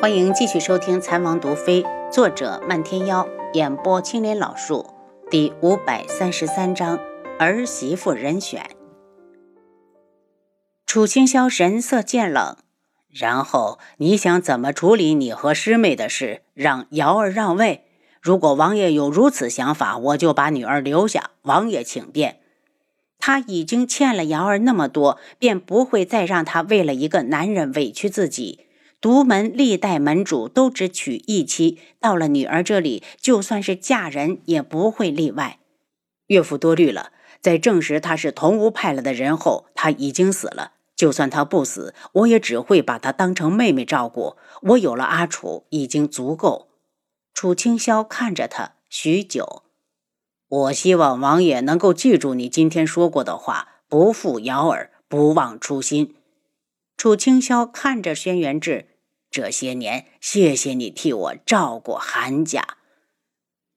欢迎继续收听《残王毒妃》，作者漫天妖，演播青莲老树，第五百三十三章儿媳妇人选。楚清霄神色渐冷，然后你想怎么处理你和师妹的事？让瑶儿让位？如果王爷有如此想法，我就把女儿留下。王爷请便。他已经欠了瑶儿那么多，便不会再让她为了一个男人委屈自己。独门历代门主都只娶一妻，到了女儿这里，就算是嫁人也不会例外。岳父多虑了，在证实他是同屋派来的人后，他已经死了。就算他不死，我也只会把他当成妹妹照顾。我有了阿楚，已经足够。楚清霄看着他许久，我希望王爷能够记住你今天说过的话，不负瑶儿，不忘初心。楚清霄看着轩辕志，这些年谢谢你替我照顾韩家，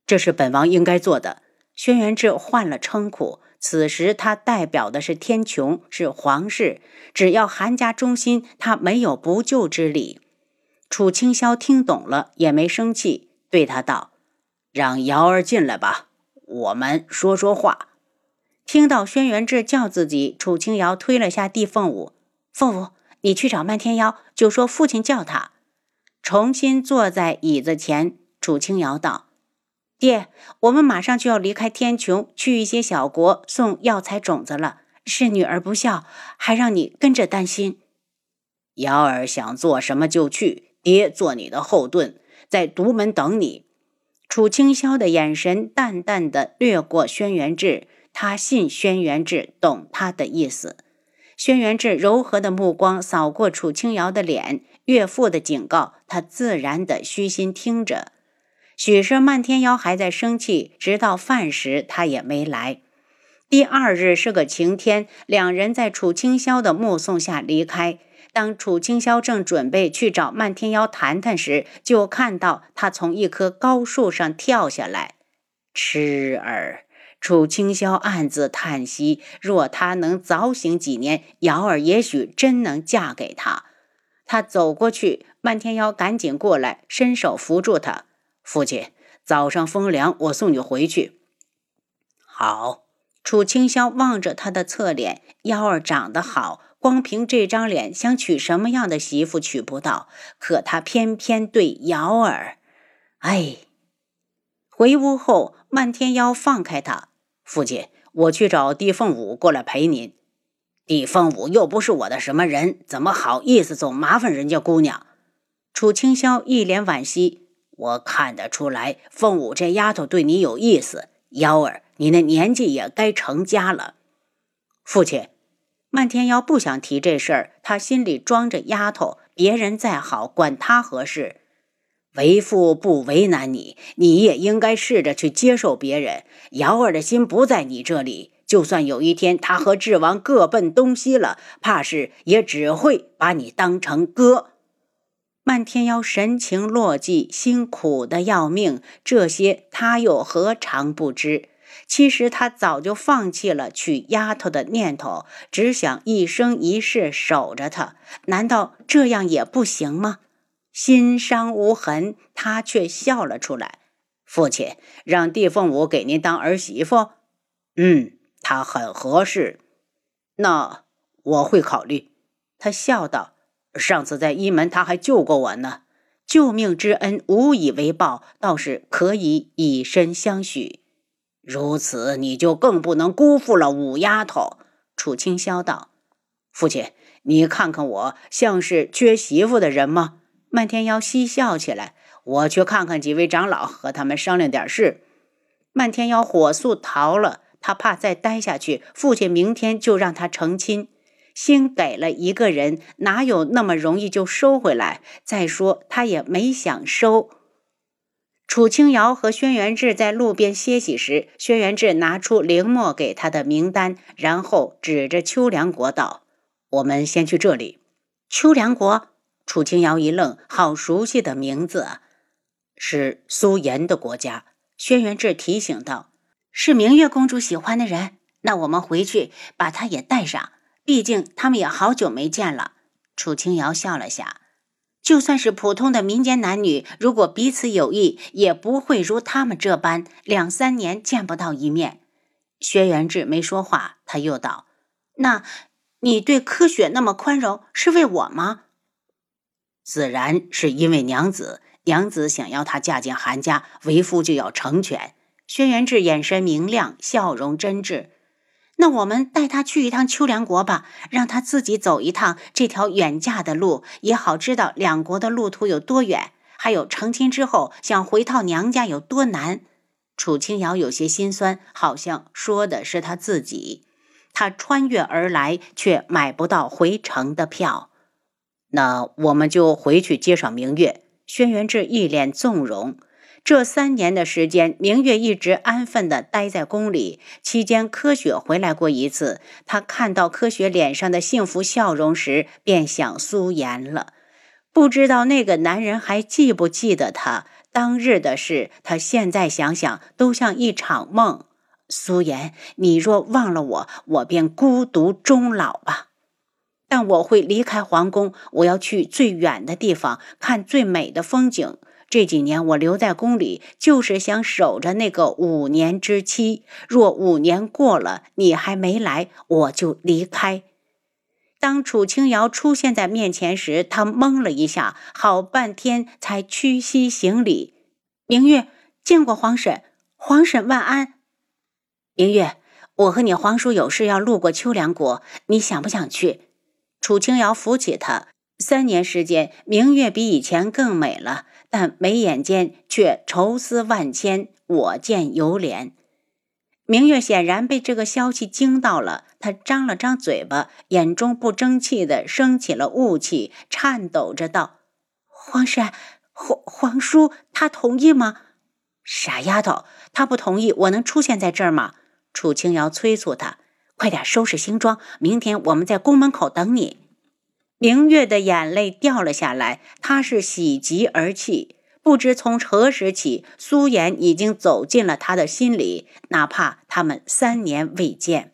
这是本王应该做的。轩辕志换了称呼，此时他代表的是天穹，是皇室。只要韩家忠心，他没有不救之理。楚清霄听懂了，也没生气，对他道：“让瑶儿进来吧，我们说说话。”听到轩辕志叫自己，楚清瑶推了下地凤舞，凤舞。你去找漫天妖，就说父亲叫他。重新坐在椅子前，楚清瑶道：“爹，我们马上就要离开天穹，去一些小国送药材种子了。是女儿不孝，还让你跟着担心。瑶儿想做什么就去，爹做你的后盾，在独门等你。”楚清霄的眼神淡淡的掠过轩辕志，他信轩辕志懂他的意思。轩辕志柔和的目光扫过楚清瑶的脸，岳父的警告，他自然的虚心听着。许是漫天妖还在生气，直到饭时他也没来。第二日是个晴天，两人在楚清霄的目送下离开。当楚清霄正准备去找漫天妖谈谈时，就看到他从一棵高树上跳下来。痴儿。楚清霄暗自叹息：若他能早醒几年，瑶儿也许真能嫁给他。他走过去，漫天妖赶紧过来，伸手扶住他。父亲，早上风凉，我送你回去。好。楚清霄望着他的侧脸，瑶儿长得好，光凭这张脸，想娶什么样的媳妇娶不到？可他偏偏对瑶儿……哎。回屋后，漫天妖放开他。父亲，我去找帝凤舞过来陪您。帝凤舞又不是我的什么人，怎么好意思总麻烦人家姑娘？楚清霄一脸惋惜。我看得出来，凤舞这丫头对你有意思。幺儿，你那年纪也该成家了。父亲，漫天妖不想提这事儿，他心里装着丫头，别人再好，管他何事？为父不为难你，你也应该试着去接受别人。瑶儿的心不在你这里，就算有一天他和智王各奔东西了，怕是也只会把你当成哥。漫天妖神情落寂，心苦的要命。这些他又何尝不知？其实他早就放弃了娶丫头的念头，只想一生一世守着她。难道这样也不行吗？心伤无痕，他却笑了出来。父亲让帝凤舞给您当儿媳妇，嗯，她很合适。那我会考虑。他笑道：“上次在一门，他还救过我呢，救命之恩无以为报，倒是可以以身相许。如此，你就更不能辜负了五丫头。”楚清霄道：“父亲，你看看我，像是缺媳妇的人吗？”漫天妖嬉笑起来，我去看看几位长老，和他们商量点事。漫天妖火速逃了，他怕再待下去，父亲明天就让他成亲。心给了一个人，哪有那么容易就收回来？再说他也没想收。楚清瑶和轩辕志在路边歇息时，轩辕志拿出凌墨给他的名单，然后指着秋凉国道：“我们先去这里。”秋凉国。楚清瑶一愣，好熟悉的名字啊！是苏颜的国家。轩辕志提醒道：“是明月公主喜欢的人，那我们回去把她也带上。毕竟他们也好久没见了。”楚清瑶笑了下。就算是普通的民间男女，如果彼此有意，也不会如他们这般两三年见不到一面。轩辕志没说话，他又道：“那，你对柯雪那么宽容，是为我吗？”自然是因为娘子，娘子想要她嫁进韩家，为夫就要成全。轩辕志眼神明亮，笑容真挚。那我们带他去一趟秋凉国吧，让他自己走一趟这条远嫁的路，也好知道两国的路途有多远，还有成亲之后想回到娘家有多难。楚清瑶有些心酸，好像说的是他自己。他穿越而来，却买不到回城的票。那我们就回去接上明月。轩辕志一脸纵容。这三年的时间，明月一直安分地待在宫里。期间，柯雪回来过一次。他看到柯雪脸上的幸福笑容时，便想苏颜了。不知道那个男人还记不记得他当日的事？他现在想想，都像一场梦。苏颜，你若忘了我，我便孤独终老吧。但我会离开皇宫，我要去最远的地方，看最美的风景。这几年我留在宫里，就是想守着那个五年之期。若五年过了，你还没来，我就离开。当楚清瑶出现在面前时，他懵了一下，好半天才屈膝行礼：“明月见过皇婶，皇婶万安。”明月，我和你皇叔有事要路过秋凉国，你想不想去？楚清瑶扶起他。三年时间，明月比以前更美了，但眉眼间却愁思万千，我见犹怜。明月显然被这个消息惊到了，他张了张嘴巴，眼中不争气的升起了雾气，颤抖着道：“皇上，皇皇叔，他同意吗？”傻丫头，他不同意，我能出现在这儿吗？楚清瑶催促他：“快点收拾行装，明天我们在宫门口等你。”明月的眼泪掉了下来，她是喜极而泣。不知从何时起，苏颜已经走进了他的心里，哪怕他们三年未见。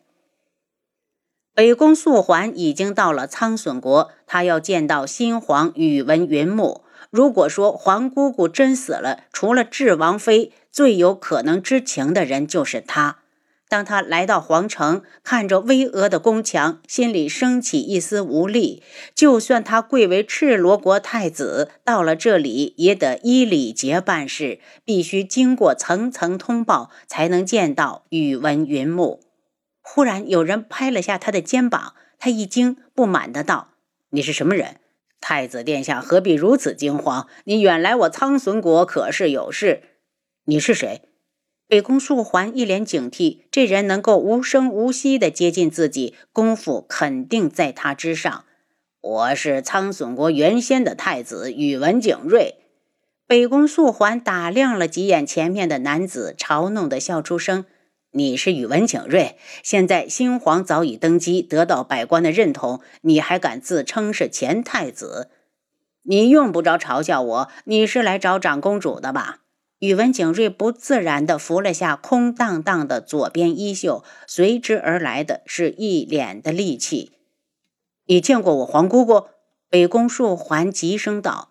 北宫素环已经到了苍隼国，他要见到新皇宇文云木。如果说皇姑姑真死了，除了智王妃，最有可能知情的人就是他。当他来到皇城，看着巍峨的宫墙，心里升起一丝无力。就算他贵为赤罗国太子，到了这里也得依礼节办事，必须经过层层通报，才能见到宇文云木。忽然有人拍了下他的肩膀，他一惊，不满的道：“你是什么人？太子殿下何必如此惊慌？你远来我苍隼国可是有事？你是谁？”北宫素环一脸警惕，这人能够无声无息地接近自己，功夫肯定在他之上。我是苍隼国原先的太子宇文景睿。北宫素环打量了几眼前面的男子，嘲弄地笑出声：“你是宇文景睿？现在新皇早已登基，得到百官的认同，你还敢自称是前太子？你用不着嘲笑我，你是来找长公主的吧？”宇文景睿不自然地扶了下空荡荡的左边衣袖，随之而来的是一脸的戾气。你见过我皇姑姑？北宫树环急声道：“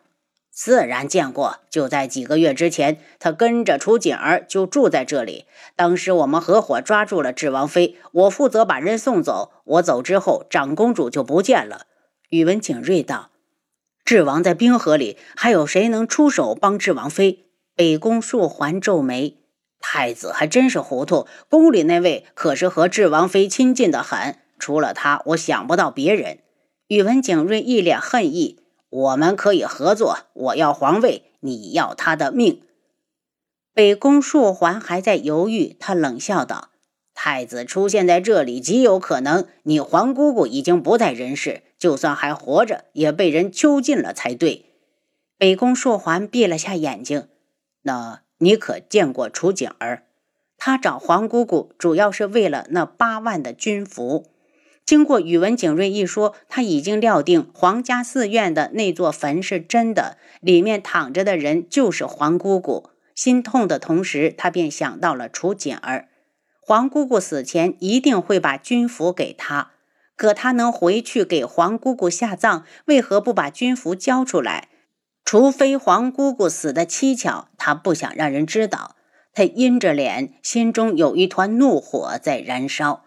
自然见过，就在几个月之前，她跟着楚锦儿就住在这里。当时我们合伙抓住了智王妃，我负责把人送走。我走之后，长公主就不见了。”宇文景睿道：“智王在冰河里，还有谁能出手帮智王妃？”北宫树环皱眉，太子还真是糊涂。宫里那位可是和智王妃亲近的很，除了他，我想不到别人。宇文景睿一脸恨意：“我们可以合作，我要皇位，你要他的命。”北宫树环还在犹豫，他冷笑道：“太子出现在这里，极有可能你皇姑姑已经不在人世，就算还活着，也被人囚禁了才对。”北宫树环闭了下眼睛。那你可见过楚景儿？他找皇姑姑主要是为了那八万的军服。经过宇文景睿一说，他已经料定皇家寺院的那座坟是真的，里面躺着的人就是皇姑姑。心痛的同时，他便想到了楚景儿。皇姑姑死前一定会把军服给他，可他能回去给皇姑姑下葬，为何不把军服交出来？除非黄姑姑死的蹊跷，他不想让人知道。他阴着脸，心中有一团怒火在燃烧。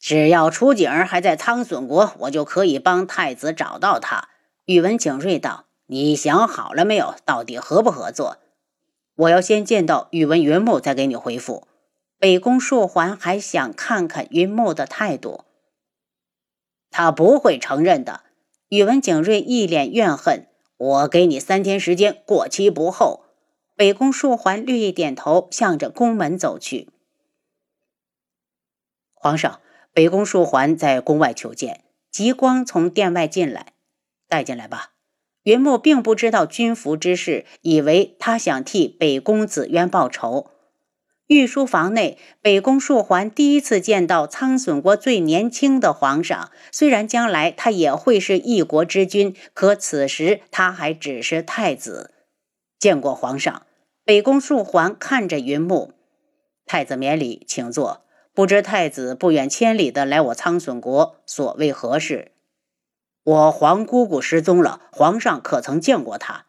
只要楚景儿还在苍隼国，我就可以帮太子找到他。宇文景睿道：“你想好了没有？到底合不合作？”我要先见到宇文云木，再给你回复。北宫树环还想看看云木的态度，他不会承认的。宇文景睿一脸怨恨：“我给你三天时间，过期不候。”北宫树环略一点头，向着宫门走去。皇上，北宫树环在宫外求见。极光从殿外进来，带进来吧。云木并不知道军服之事，以为他想替北宫子渊报仇。御书房内，北宫树环第一次见到苍隼国最年轻的皇上。虽然将来他也会是一国之君，可此时他还只是太子。见过皇上，北宫树环看着云木，太子免礼，请坐。不知太子不远千里的来我苍隼国，所为何事？我皇姑姑失踪了，皇上可曾见过她？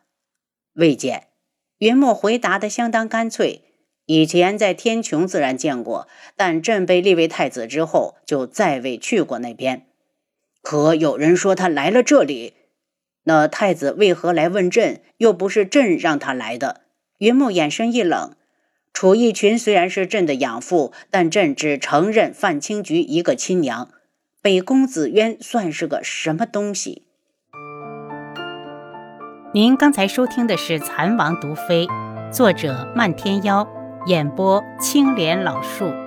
未见。云墨回答的相当干脆。以前在天穹自然见过，但朕被立为太子之后，就再未去过那边。可有人说他来了这里，那太子为何来问朕？又不是朕让他来的。云墨眼神一冷。楚逸群虽然是朕的养父，但朕只承认范清菊一个亲娘。北宫子渊算是个什么东西？您刚才收听的是《蚕王毒妃》，作者漫天妖，演播青莲老树。